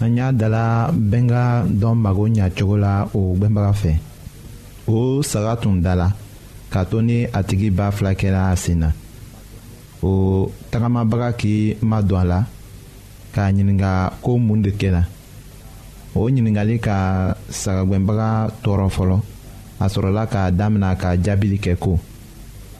an y'a dala bɛnka dɔn mago ɲa cogo la o gbɛnbaga fɛ o saga tun dala k'a to ni a tigi ba fila kɛra a sen na o tagamabaga k'i madon a la k'a ɲininka ko mun de kɛra o ɲininkali ka sagagbɛnbaga tɔɔrɔ fɔlɔ a sɔrɔla k'a damina ka jaabili kɛ ko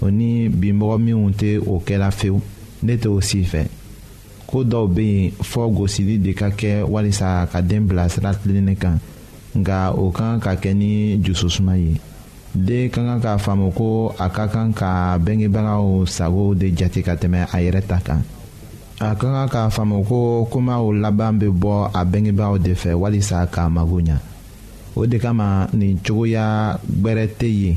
o ni binmɔgɔ minnu tɛ o kɛla fewu ne tɛ o si fɛ ko dɔw bɛ yen fɔ gosili de ka kɛ walisa ka den bila sira tilennen kan nka o ka kan ka kɛ ni dususuma ye den ka kan k'a faamu ko a ka kan ka bɛngebagaw sago de jate ka tɛmɛ a yɛrɛ ta kan a ka kan k'a faamu ko komaw laban bɛ bɔ a bɛngebagaw de fɛ walisa k'a mago ɲa o de kama nin cogoya gbɛrɛ tɛ yen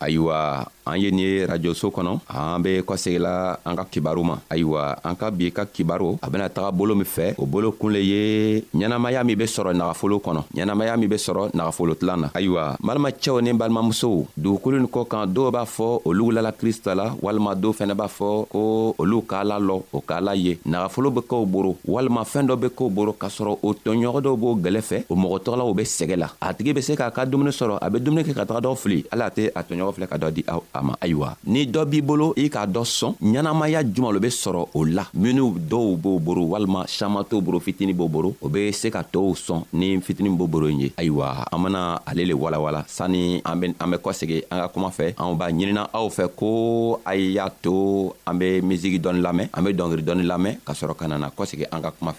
ayiwa an ye nin ye rajɔso kɔnɔ an be kɔsegila an ka kibaru ma ayiwa an ka bi ka kibaru a bena taga bolo min fɛ o bolo kun le ye ɲɛnamaya min be sɔrɔ nagafolo kɔnɔ ɲɛnamaya min be sɔrɔ nagafolo tilan na ayiwa balimacɛw ni balimamusow dugukolo ni kɔ kan dɔw b'a fɔ olu lala krista la walima dɔw fɛnɛ b'a fɔ ko olu k'a la lɔ o k'a la ye nagafolo be kɛw boro walima fɛɛn dɔ be kɛw boro k'a sɔrɔ o tɔɲɔgɔn dɔw b'o gwɛlɛ fɛ o mɔgɔ tɔgɔlaw be sɛgɛ la a tigi bɛ se k'a ka dumuni sɔrɔ a bɛ dumuni kɛ ka taga dɔ fili hali a tɛ a tɔɲɔgɔn filɛ ka dɔ di aw a ma ayiwa ni dɔ b'i bolo i k'a dɔ sɔn ɲɛnamaya juma lo bɛ sɔrɔ o la minnu dɔw b'o boro walima siaman t'o boro fitini b'o boro o bɛ se ka tɔɔw sɔn ni fitini b'o boro in ye ayiwa an bena ale le walawala sani an bɛ an bɛ kɔsegi an ka kuma fɛ anw b'a ɲinina aw fɛ ko a y'a to an bɛ misigi dɔɔni lamɛn an bɛ dɔngeri dɔɔni lamɛn ka sɔrɔ ka nana kɔsegi an ka kuma fɛ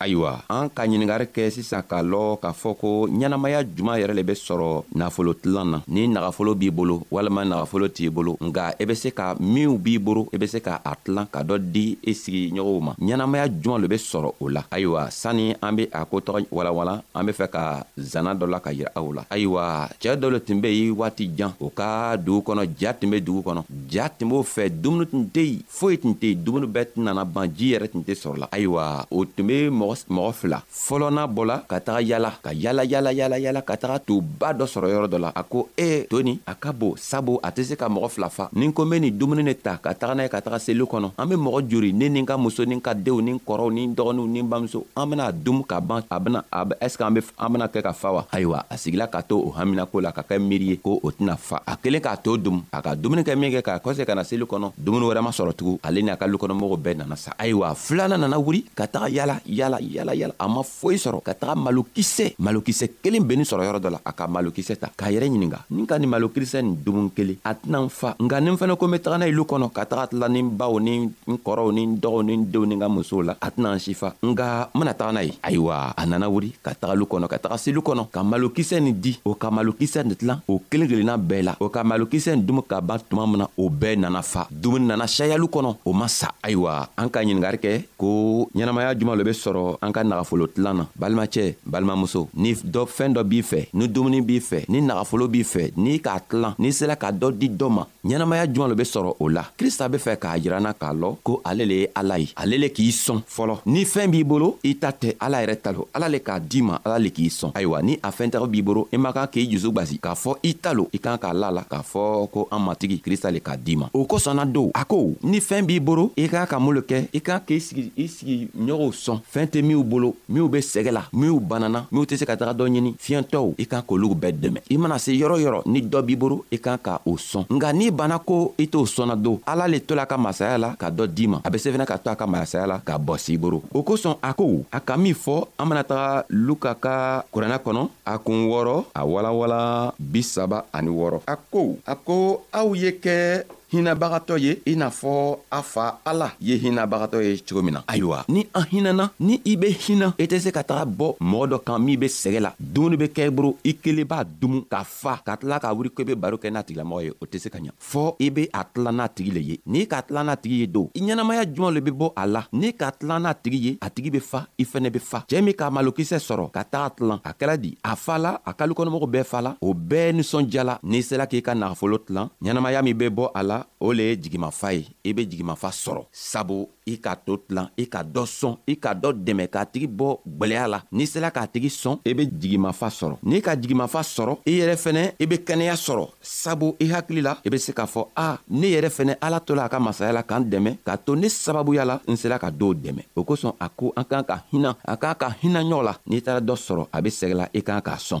ayiwa an ka ɲiningari kɛ sisan k'a lɔ k'a fɔ ko ɲɛnamaya juman yɛrɛ le be sɔrɔ nafolo tilan na ni nagafolo b'i bolo walima nagafolo t'i bolo nga i e be se ka minw b'i boro i e be se ka a tilan ka dɔ di i e sigiɲɔgɔnw ma ɲɛnamaya juman lo be sɔrɔ o la ayiwa sani an be a ko tɔgɔ walawala an be fɛ ka zana dɔ la ka yira aw la ayiwa cɛɛ dɔ le tun be yen waati jan o ka dugu kɔnɔ ja tun be dugu kɔnɔ ja tun b'o fɛ dumuni tun tɛ yen foyi tun tɛ yen dumuni bɛɛ tun nana ban ji yɛrɛ tun tɛ sɔrɔ la ayiwa o tun be mɔgɔ fila fɔlɔna bɔla ka taga yala ka yala yala yala yala ka taga to ba dɔ sɔrɔ yɔrɔ dɔ la a ko ee toni a ka bo sabu a tɛ se ka mɔgɔ fila fa ni ko n bɛ nin dumuni ne ta ka taga n'a ye ka taga seli kɔnɔ an bɛ mɔgɔ jori ne ni ka muso ni ka denw ni kɔrɔw ni dɔgɔninw ni bamuso an bɛna dum ka ban a bɛna a bɛ ɛseke an bɛ an bɛna kɛ ka fa wa ayiwa a sigila ka to o haminako la ka kɛ miiri ye ko o tɛna fa a kelen k'a to dum a ka dumuni kɛ min kɛ k'a kɔse ka na seli kɔnɔ dumuni wɛrɛ ma sɔrɔ tugun ale ni a ka lukɔnɔmɔgɔw bɛɛ nana sa ayiwa filanan nana wuli ka taga yala yala yala yala a ma foyi sɔrɔ ka taga malokisɛ malokisɛ kelen bennin sɔrɔ yɔrɔ dɔ la a ka malokisɛ ta k'a yɛrɛ ɲininga ni ka nin malokisɛ nin dumun kelen a tɛna n fa nka ni n fɛnɛ ko n be taga n'a ilu kɔnɔ ka taga tila ni n baw ni n kɔrɔw ni n dɔgɔw ni n denw ni n ka musow la a tɛna n si fa nka n bena taga n'a ye ayiwa a nana wuri ka tagalu kɔnɔ ka taga selu kɔnɔ ka malokisɛ nin di o ka malokisɛ nin tilan o kelen kelenna bɛɛ la o ka malokisɛ nin dumu ka ban tuma min na o bɛɛ nana fa dumuni nana sayalu kɔnɔ o ma sa ayiwa an ka ɲiningari kɛ ko ɲɛnamaya juman lo be sɔrɔ an ka nagafolo tilan na balimacɛ balimamuso ni dɔ fɛɛn dɔ b'i fɛ ni dumuni b'i fɛ ni nagafolo b'i fɛ n'i k'a tilan n'i sela ka dɔ di dɔ ma ɲɛnamaya juman lo be sɔrɔ o la krista be fɛ k'a yiranna k'a lɔ ko ale le ye ala ye ale le k'i sɔn fɔlɔ ni fɛɛn b'i bolo i ta tɛ ala yɛrɛ ta lo ala le k'a di ma ala le k'i sɔn ayiwa ni a fɛntago b'i bolo i man kan k'i jusu gwasi k'a fɔ i ta lo i kan k'a la la k'a fɔ ko an matigi krista le ka d'i ma o kosɔn na dow a ko ni fɛɛn b'i boro i k'a ka molo kɛ i k'a k'i sigi i sigi ɲɔgɔnw sɔn fɛɛn tɛ minw bolo minw be sɛgɛ la minw banana minw tɛ se ka taga dɔ ɲini fiyɛntɔw i k'a k'olugu bɛɛ dɛmɛ i mana se yɔrɔ yɔrɔ ni dɔ b'i boro i k'a ka o sɔn nka n'i banna ko i t'o sɔnna do ala le tola ka masaya la ka dɔ d'i ma a be sefɛnɛ ka to a ka masaya la ka bɔ s'i boro o kosɔn a ko a ka min fɔ an mana taga luka ka kurana kɔnɔ a kun wɔɔrɔ a walawala bi saba ani wɔɔrɔ a ko a ko aw ye kɛ hinabagatɔ ye i n'a fɔ a fa ala ye hinabagatɔ ye cogo min na ayiwa ni an hinana ni i be hina i tɛ se ka taga bɔ mɔgɔ dɔ kan min be sɛgɛ la dumuni be kɛ i boro i kelen b'a dumu k'a fa ka tila k'a wuri ko i be baro kɛ n'a tigilamɔgɔ ye o tɛ se ka ɲa fɔɔ i be a tilan n'a tigi le ye n'i k'a tilan n'a tigi ye don i ɲɛnamaya juman le be bɔ a la n'i k'a tilan n'a tigi ye a tigi be fa i fɛnɛ be fa cɛɛ min k'a malokisɛ sɔrɔ ka taga tilan a kɛla di a fa la a kalikɔnɔmɔgɔ bɛɛ fa la o bɛɛ nisɔndiyala n'i sela k'i ka nagafolo tilan ɲɛnamaya min be bɔ a la o le ye jigimafa ye i be jigimafa sɔrɔ sabu i ka to tilan i ka dɔ sɔn i ka dɔ dɛmɛ k'a tigi bɔ gwɛlɛya la n'i sela k'a tigi sɔn i be jigimafa sɔrɔ n'i ka jigimafa sɔrɔ i yɛrɛ fɛnɛ i be kɛnɛya sɔrɔ sabu i hakili la i be se k'a fɔ a ne yɛrɛ fɛnɛ ala tola a ka masaya la k'an dɛmɛ k'a to ne sababuya la n sela ka dɔw dɛmɛ o kosɔn a ko an k'an ka hinan a k'a ka hinan ɲɔgɔn la n'i taara dɔ sɔrɔ a be sɛgɛ la i k'an k'a sɔn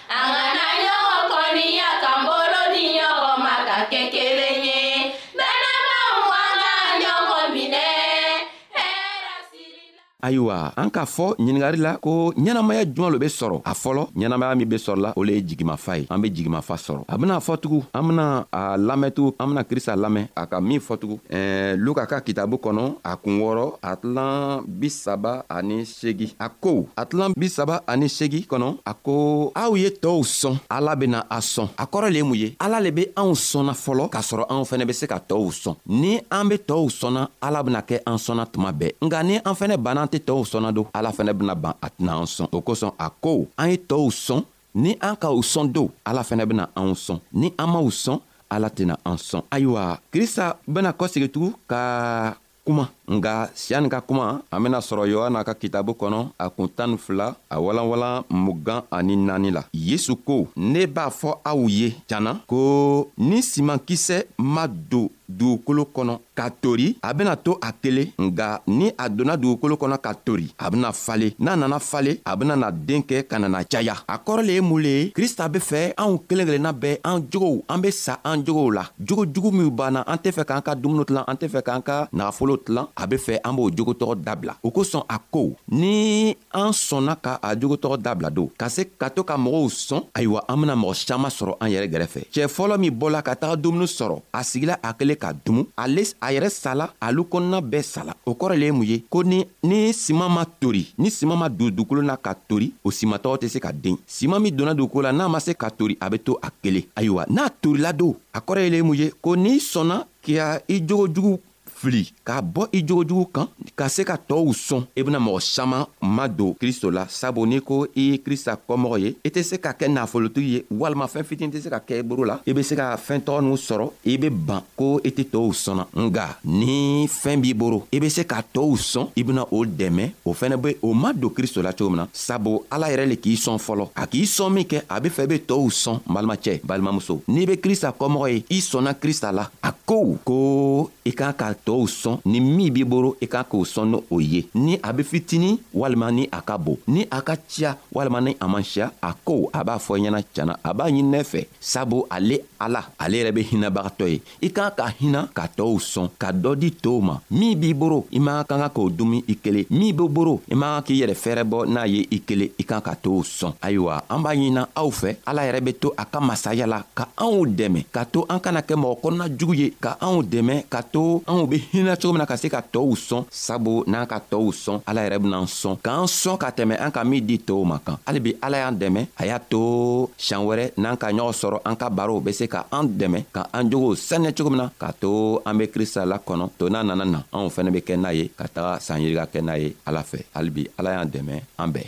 ayiwa an k'a fɔ ɲiningari la ko ɲɛnamaya juman lo be sɔrɔ a fɔlɔ ɲɛnamaya min be sɔrɔla o le ye jigimafa ye an be jigimafa sɔrɔ a bena fɔtugun an bena a lamɛntugun an bena krista lamɛn a ka min fɔtugun ɛɛ luka ka kitabu kɔnɔ a kun wɔɔrɔ a tilan bisaba ani segi a ko a tilan bi saba ani segi kɔnɔ a ko aw ye tɔɔw sɔn ala bena a sɔn a kɔrɔ le ye mun ye ala le be anw sɔnna fɔlɔ k'a sɔrɔ anw fɛnɛ be se ka tɔɔw sɔn ni an be tɔɔw sɔnna ala bena kɛ an sɔnna tuma bɛɛ nka ni an fɛnɛ banna an tɛ tɔɔw sɔnna don ala fɛnɛ bena ban a tɛna an sɔn o kosɔn a ko an ye tɔɔw sɔn ni an ka u sɔn don ala fɛnɛ bena anw sɔn ni an m'u sɔn ala tɛna an sɔn ayiwa krista bena kɔsegitugu ka kuma nka siani ka kuma an bena sɔrɔ yohana ka kitabu kɔnɔ a kun tan ni fila a walanwalan mugan ani naani la yesu ko ne b'a fɔ aw ye janna ko ni simankisɛ ma don dugukolo kɔnɔ ka tori a bena to a kelen nga ni a donna dugukolo kɔnɔ ka tori a bena fale n'a nana fale a bena na den kɛ ka nana caya a kɔrɔ le ye mun le ye krista be fɛ anw kelen kelenna bɛɛ an jogow an be sa an jogow la jogo jugu min banna an tɛ fɛ k'an ka dumuni tilan an tɛ fɛ k'an ka nagafolo tilan a be fɛ an b'o jogo tɔgɔ dabila o kosɔn a ko ni an sɔnna ka a jogo tɔgɔ dabila don ka se ka to ka mɔgɔw sɔn ayiwa an bena mɔgɔ saman sɔrɔ an yɛrɛ gɛrɛfɛ cɛɛ fɔlɔ min bɔla ka taga dumuni sɔrɔ a sigila a kelen ka dumu ale a yɛrɛ sala alu kɔnɔna bɛɛ sala o kɔrɔ le ye mun ye ko ni ni siman ma tori ni siman ma don dugukolo na ka tori o simatɔgɔ tɛ se ka den siman min donna don ko la n'a ma se ka tori a be to a kelen ayiwa n'a torila don a kɔrɔ ye le mun ye ko n'i sɔnna k'a i jogo jugu fili k'a bɔ i jogo jugu kan ka se ka tɔɔw sɔn i bena mɔgɔ saman ma don kristo la sabu n'i ko i ye krista kɔmɔgɔ ye i tɛ se ka kɛ nafolotigi ye walima fɛɛn fitini tɛ se ka kɛ i boro la i be se ka fɛɛn tɔgɔ n'u sɔrɔ i be ban ko i tɛ tɔɔw sɔnna nga ni fɛɛn b'i boro i be se ka tɔɔw sɔn i bena o dɛmɛ o fɛnɛ be o ma don kristo la cogo min na sabu ala yɛrɛ le k'i sɔn fɔlɔ a k'i sɔn min kɛ a be fɛ be tɔɔw sɔn balimacɛ balimamuso n'i be krista kɔmɔgɔ ye i sɔnna krista la a kow ko i k'a ka tɔɔw sɔn ni min b'i boro i k'a k'o sɔn n'o o ye ni a be fitini walima ni a ka bon ni a ka ciya walima ni a man siya a kow a b'a fɔ ɲɛna cana a b'a ɲininɛ fɛ sabu ale ala ale yɛrɛ be hinabagatɔ ye i ka ka hinɛ ka tɔɔw sɔn ka dɔ di tow ma min b'i boro i man ka kan k'o dumi i kelen min be boro i man kan k'i yɛrɛ fɛɛrɛ bɔ n'a ye i kelen i kan ka tow sɔn ayiwa an b'a ɲinina aw fɛ ala yɛrɛ be to a ka masaya la ka anw dɛmɛ ka to an kana kɛ mɔgɔ kɔnɔna jugu ye ka anw dɛmɛ ka to anw be hinɛ cogo min na ka se ka tɔɔw sɔn sabu n'an ka tɔɔw sɔn ala yɛrɛ benaan sɔn k'an sɔn ka tɛmɛ an ka min di tɔɔw ma kan hali bi ala y'an dɛmɛ a y'a to siɲan wɛrɛ n'an ka ɲɔgɔn sɔrɔ an ka barow be se ka an dɛmɛ ka an jogow saniya cogo min na k'a to an be krista la kɔnɔ to n'a nana na anw fɛnɛ be kɛ n'a ye ka taga saan yirika kɛ n'a ye ala fɛ hali bi ala y'an dɛmɛ an bɛɛ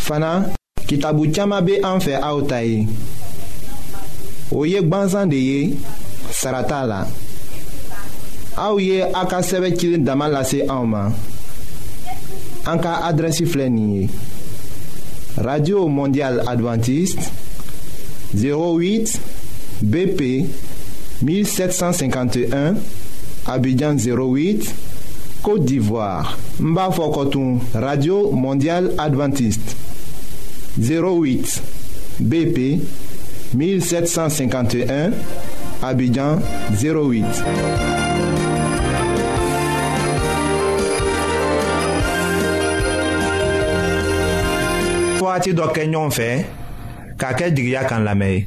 fana kitabu caman bɛ an fɛ aw ta ye o ye gbansan de ye sara t'a la aw ye a ka sɛbɛn cilen dama lase anw ma an ka adrɛsi filɛ nin ye radio mondial adventiste 08 BP 1751 Abidjan 08 Côte d'Ivoire n b'a fɔ kɔtun radio mondial adventiste 08 bp 1751 abidjan 08 wagati dɔ kɛ ɲɔgɔn fɛ k'a kɛ jigiya kan lamɛn ye